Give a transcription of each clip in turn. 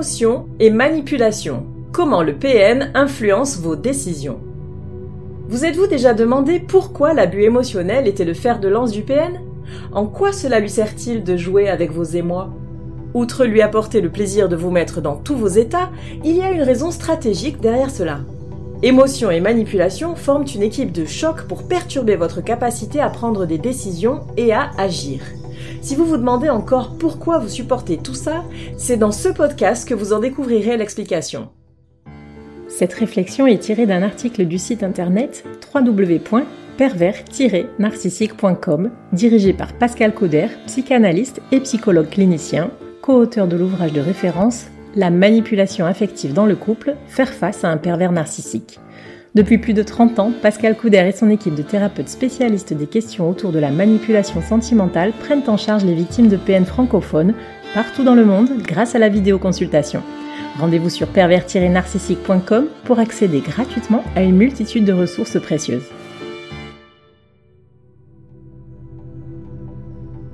Émotion et manipulation. Comment le PN influence vos décisions? Vous êtes-vous déjà demandé pourquoi l'abus émotionnel était le fer de lance du PN En quoi cela lui sert-il de jouer avec vos émois? Outre lui apporter le plaisir de vous mettre dans tous vos états, il y a une raison stratégique derrière cela. Émotion et manipulation forment une équipe de choc pour perturber votre capacité à prendre des décisions et à agir. Si vous vous demandez encore pourquoi vous supportez tout ça, c'est dans ce podcast que vous en découvrirez l'explication. Cette réflexion est tirée d'un article du site internet www.pervers-narcissique.com dirigé par Pascal Cauder, psychanalyste et psychologue clinicien, co-auteur de l'ouvrage de référence La manipulation affective dans le couple, faire face à un pervers narcissique. Depuis plus de 30 ans, Pascal Couder et son équipe de thérapeutes spécialistes des questions autour de la manipulation sentimentale prennent en charge les victimes de PN francophones partout dans le monde grâce à la vidéoconsultation. Rendez-vous sur pervers-narcissique.com pour accéder gratuitement à une multitude de ressources précieuses.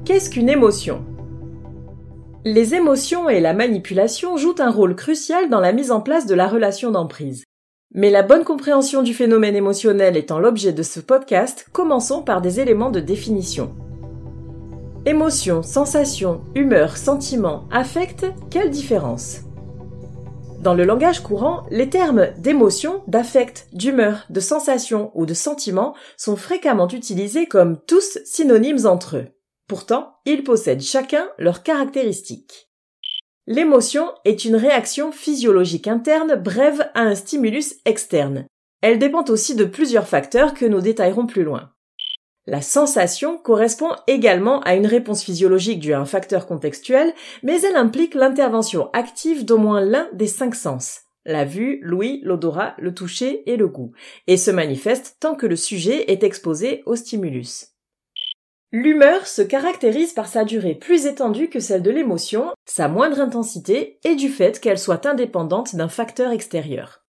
Qu'est-ce qu'une émotion? Les émotions et la manipulation jouent un rôle crucial dans la mise en place de la relation d'emprise. Mais la bonne compréhension du phénomène émotionnel étant l'objet de ce podcast, commençons par des éléments de définition. Émotion, sensation, humeur, sentiment, affect, quelle différence? Dans le langage courant, les termes d'émotion, d'affect, d'humeur, de sensation ou de sentiment sont fréquemment utilisés comme tous synonymes entre eux. Pourtant, ils possèdent chacun leurs caractéristiques. L'émotion est une réaction physiologique interne brève à un stimulus externe. Elle dépend aussi de plusieurs facteurs que nous détaillerons plus loin. La sensation correspond également à une réponse physiologique due à un facteur contextuel, mais elle implique l'intervention active d'au moins l'un des cinq sens la vue, l'ouïe, l'odorat, le toucher et le goût, et se manifeste tant que le sujet est exposé au stimulus. L'humeur se caractérise par sa durée plus étendue que celle de l'émotion, sa moindre intensité et du fait qu'elle soit indépendante d'un facteur extérieur.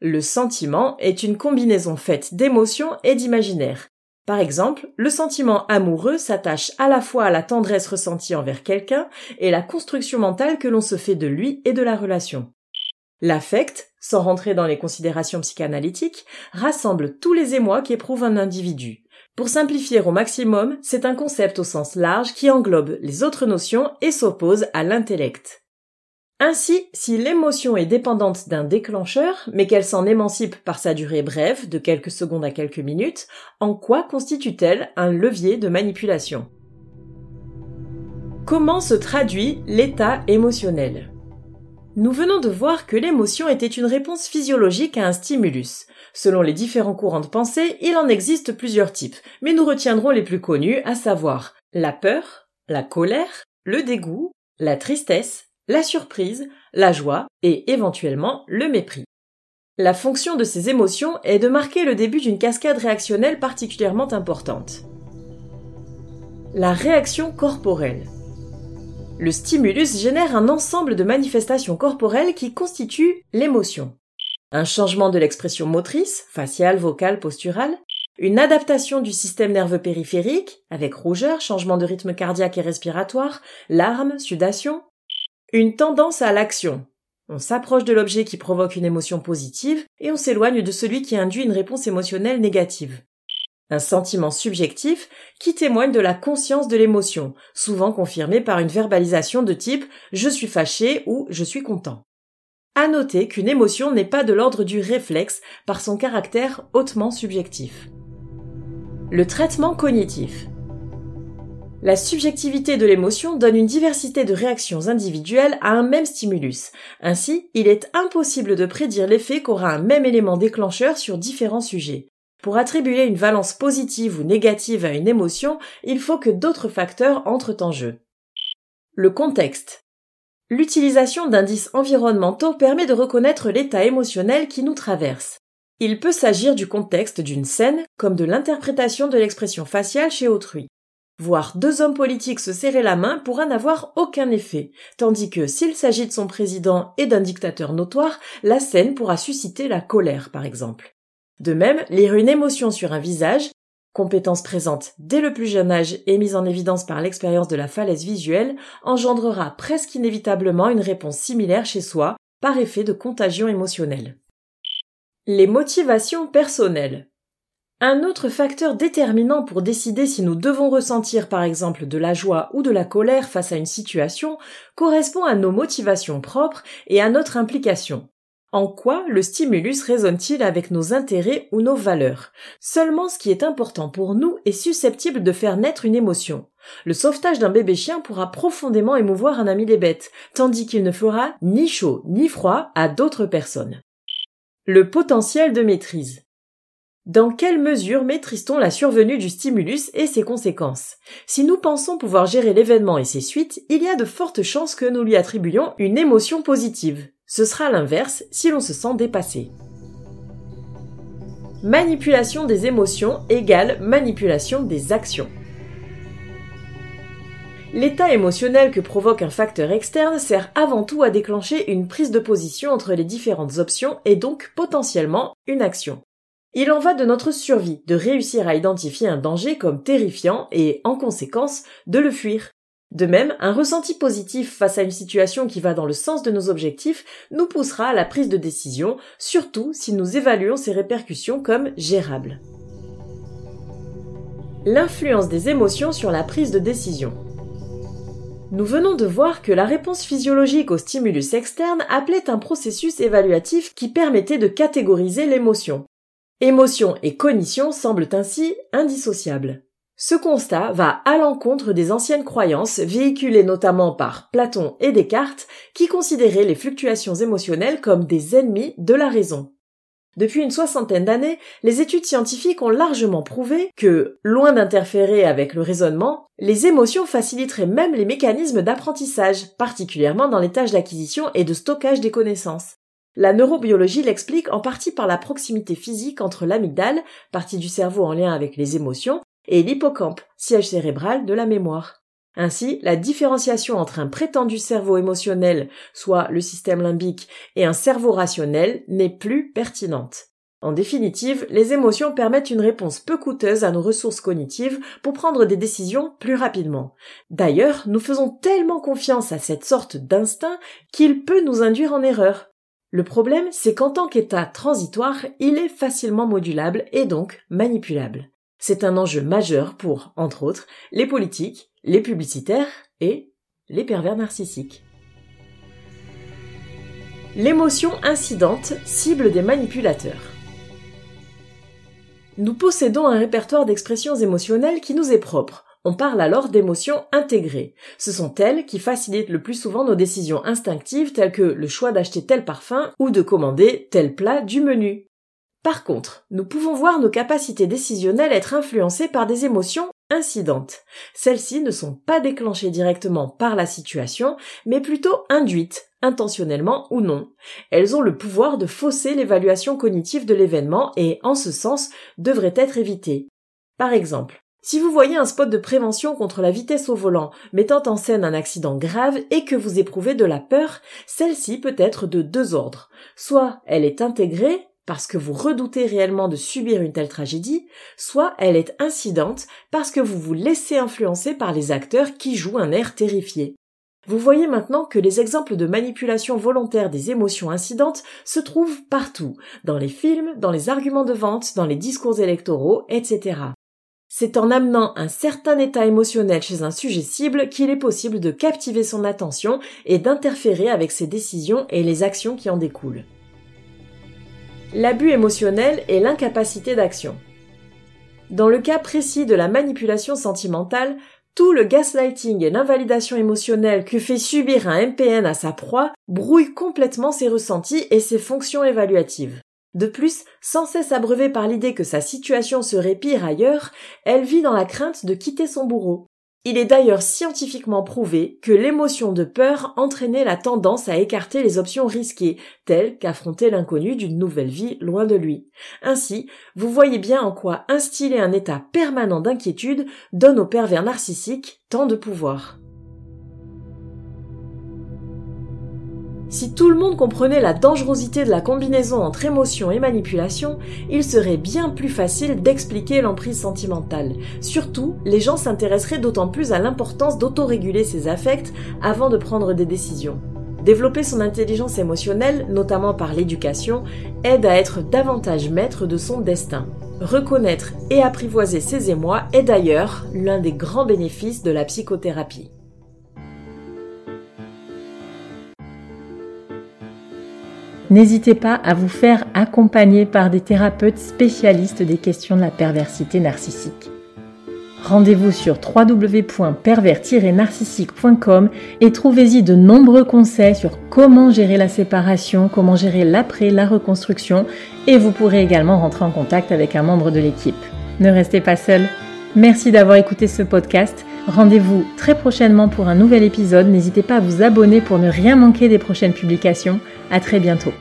Le sentiment est une combinaison faite d'émotions et d'imaginaire. Par exemple, le sentiment amoureux s'attache à la fois à la tendresse ressentie envers quelqu'un et la construction mentale que l'on se fait de lui et de la relation. L'affect, sans rentrer dans les considérations psychanalytiques, rassemble tous les émois qu'éprouve un individu. Pour simplifier au maximum, c'est un concept au sens large qui englobe les autres notions et s'oppose à l'intellect. Ainsi, si l'émotion est dépendante d'un déclencheur, mais qu'elle s'en émancipe par sa durée brève, de quelques secondes à quelques minutes, en quoi constitue-t-elle un levier de manipulation? Comment se traduit l'état émotionnel? Nous venons de voir que l'émotion était une réponse physiologique à un stimulus. Selon les différents courants de pensée, il en existe plusieurs types, mais nous retiendrons les plus connus, à savoir la peur, la colère, le dégoût, la tristesse, la surprise, la joie et éventuellement le mépris. La fonction de ces émotions est de marquer le début d'une cascade réactionnelle particulièrement importante. La réaction corporelle. Le stimulus génère un ensemble de manifestations corporelles qui constituent l'émotion. Un changement de l'expression motrice, faciale, vocale, posturale, une adaptation du système nerveux périphérique, avec rougeur, changement de rythme cardiaque et respiratoire, larmes, sudation, une tendance à l'action. On s'approche de l'objet qui provoque une émotion positive et on s'éloigne de celui qui induit une réponse émotionnelle négative un sentiment subjectif qui témoigne de la conscience de l'émotion, souvent confirmé par une verbalisation de type je suis fâché ou je suis content. À noter qu'une émotion n'est pas de l'ordre du réflexe par son caractère hautement subjectif. Le traitement cognitif. La subjectivité de l'émotion donne une diversité de réactions individuelles à un même stimulus. Ainsi, il est impossible de prédire l'effet qu'aura un même élément déclencheur sur différents sujets. Pour attribuer une valence positive ou négative à une émotion, il faut que d'autres facteurs entrent en jeu. Le contexte. L'utilisation d'indices environnementaux permet de reconnaître l'état émotionnel qui nous traverse. Il peut s'agir du contexte d'une scène comme de l'interprétation de l'expression faciale chez autrui. Voir deux hommes politiques se serrer la main pourra n'avoir aucun effet, tandis que s'il s'agit de son président et d'un dictateur notoire, la scène pourra susciter la colère, par exemple. De même, lire une émotion sur un visage compétence présente dès le plus jeune âge et mise en évidence par l'expérience de la falaise visuelle, engendrera presque inévitablement une réponse similaire chez soi par effet de contagion émotionnelle. Les motivations personnelles. Un autre facteur déterminant pour décider si nous devons ressentir par exemple de la joie ou de la colère face à une situation correspond à nos motivations propres et à notre implication. En quoi le stimulus résonne-t-il avec nos intérêts ou nos valeurs? Seulement ce qui est important pour nous est susceptible de faire naître une émotion. Le sauvetage d'un bébé chien pourra profondément émouvoir un ami des bêtes, tandis qu'il ne fera ni chaud ni froid à d'autres personnes. Le potentiel de maîtrise. Dans quelle mesure maîtrise-t-on la survenue du stimulus et ses conséquences? Si nous pensons pouvoir gérer l'événement et ses suites, il y a de fortes chances que nous lui attribuions une émotion positive. Ce sera l'inverse si l'on se sent dépassé. Manipulation des émotions égale manipulation des actions. L'état émotionnel que provoque un facteur externe sert avant tout à déclencher une prise de position entre les différentes options et donc potentiellement une action. Il en va de notre survie, de réussir à identifier un danger comme terrifiant et, en conséquence, de le fuir. De même, un ressenti positif face à une situation qui va dans le sens de nos objectifs nous poussera à la prise de décision, surtout si nous évaluons ses répercussions comme gérables. L'influence des émotions sur la prise de décision. Nous venons de voir que la réponse physiologique au stimulus externe appelait un processus évaluatif qui permettait de catégoriser l'émotion. Émotion et cognition semblent ainsi indissociables. Ce constat va à l'encontre des anciennes croyances véhiculées notamment par Platon et Descartes qui considéraient les fluctuations émotionnelles comme des ennemis de la raison. Depuis une soixantaine d'années, les études scientifiques ont largement prouvé que, loin d'interférer avec le raisonnement, les émotions faciliteraient même les mécanismes d'apprentissage, particulièrement dans les tâches d'acquisition et de stockage des connaissances. La neurobiologie l'explique en partie par la proximité physique entre l'amygdale, partie du cerveau en lien avec les émotions, et l'hippocampe, siège cérébral de la mémoire. Ainsi, la différenciation entre un prétendu cerveau émotionnel, soit le système limbique, et un cerveau rationnel n'est plus pertinente. En définitive, les émotions permettent une réponse peu coûteuse à nos ressources cognitives pour prendre des décisions plus rapidement. D'ailleurs, nous faisons tellement confiance à cette sorte d'instinct qu'il peut nous induire en erreur. Le problème, c'est qu'en tant qu'état transitoire, il est facilement modulable et donc manipulable. C'est un enjeu majeur pour, entre autres, les politiques, les publicitaires et les pervers narcissiques. L'émotion incidente cible des manipulateurs. Nous possédons un répertoire d'expressions émotionnelles qui nous est propre, on parle alors d'émotions intégrées. Ce sont elles qui facilitent le plus souvent nos décisions instinctives telles que le choix d'acheter tel parfum ou de commander tel plat du menu. Par contre, nous pouvons voir nos capacités décisionnelles être influencées par des émotions incidentes. Celles-ci ne sont pas déclenchées directement par la situation, mais plutôt induites, intentionnellement ou non. Elles ont le pouvoir de fausser l'évaluation cognitive de l'événement et, en ce sens, devraient être évitées. Par exemple, si vous voyez un spot de prévention contre la vitesse au volant mettant en scène un accident grave et que vous éprouvez de la peur, celle-ci peut être de deux ordres. Soit elle est intégrée, parce que vous redoutez réellement de subir une telle tragédie, soit elle est incidente parce que vous vous laissez influencer par les acteurs qui jouent un air terrifié. Vous voyez maintenant que les exemples de manipulation volontaire des émotions incidentes se trouvent partout, dans les films, dans les arguments de vente, dans les discours électoraux, etc. C'est en amenant un certain état émotionnel chez un sujet cible qu'il est possible de captiver son attention et d'interférer avec ses décisions et les actions qui en découlent. L'abus émotionnel et l'incapacité d'action. Dans le cas précis de la manipulation sentimentale, tout le gaslighting et l'invalidation émotionnelle que fait subir un MPN à sa proie brouille complètement ses ressentis et ses fonctions évaluatives. De plus, sans cesse abreuvée par l'idée que sa situation serait pire ailleurs, elle vit dans la crainte de quitter son bourreau. Il est d'ailleurs scientifiquement prouvé que l'émotion de peur entraînait la tendance à écarter les options risquées, telles qu'affronter l'inconnu d'une nouvelle vie loin de lui. Ainsi, vous voyez bien en quoi instiller un état permanent d'inquiétude donne au pervers narcissique tant de pouvoir. Si tout le monde comprenait la dangerosité de la combinaison entre émotion et manipulation, il serait bien plus facile d'expliquer l'emprise sentimentale. Surtout, les gens s'intéresseraient d'autant plus à l'importance d'autoréguler ses affects avant de prendre des décisions. Développer son intelligence émotionnelle, notamment par l'éducation, aide à être davantage maître de son destin. Reconnaître et apprivoiser ses émois est d'ailleurs l'un des grands bénéfices de la psychothérapie. N'hésitez pas à vous faire accompagner par des thérapeutes spécialistes des questions de la perversité narcissique. Rendez-vous sur www.pervers-narcissique.com et trouvez-y de nombreux conseils sur comment gérer la séparation, comment gérer l'après, la reconstruction et vous pourrez également rentrer en contact avec un membre de l'équipe. Ne restez pas seul. Merci d'avoir écouté ce podcast. Rendez-vous très prochainement pour un nouvel épisode. N'hésitez pas à vous abonner pour ne rien manquer des prochaines publications. À très bientôt.